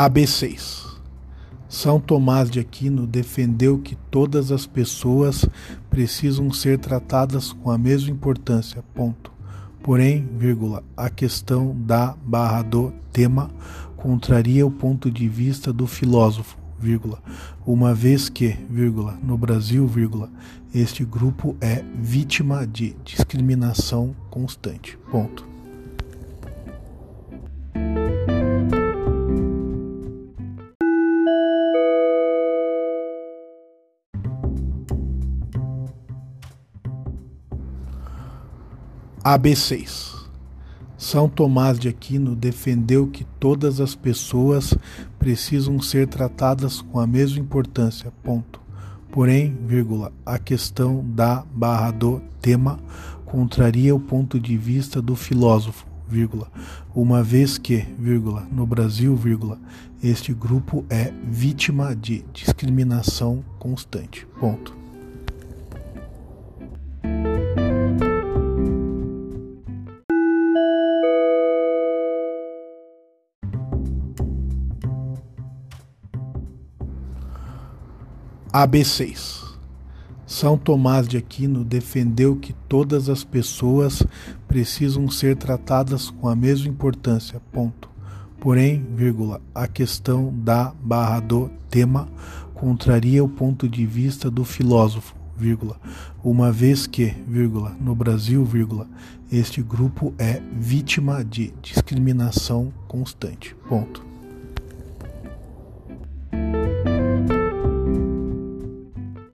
AB6 São Tomás de Aquino defendeu que todas as pessoas precisam ser tratadas com a mesma importância. Ponto. Porém, vírgula, a questão da barra do tema contraria o ponto de vista do filósofo, vírgula, uma vez que, vírgula, no Brasil, vírgula, este grupo é vítima de discriminação constante. Ponto. AB6 São Tomás de Aquino defendeu que todas as pessoas precisam ser tratadas com a mesma importância. Ponto. Porém, vírgula, a questão da barra do tema contraria o ponto de vista do filósofo, vírgula, uma vez que, vírgula, no Brasil, este grupo é vítima de discriminação constante. Ponto. AB6 São Tomás de Aquino defendeu que todas as pessoas precisam ser tratadas com a mesma importância. Ponto. Porém, vírgula, a questão da barra do tema contraria o ponto de vista do filósofo, vírgula, uma vez que, vírgula, no Brasil, este grupo é vítima de discriminação constante. Ponto.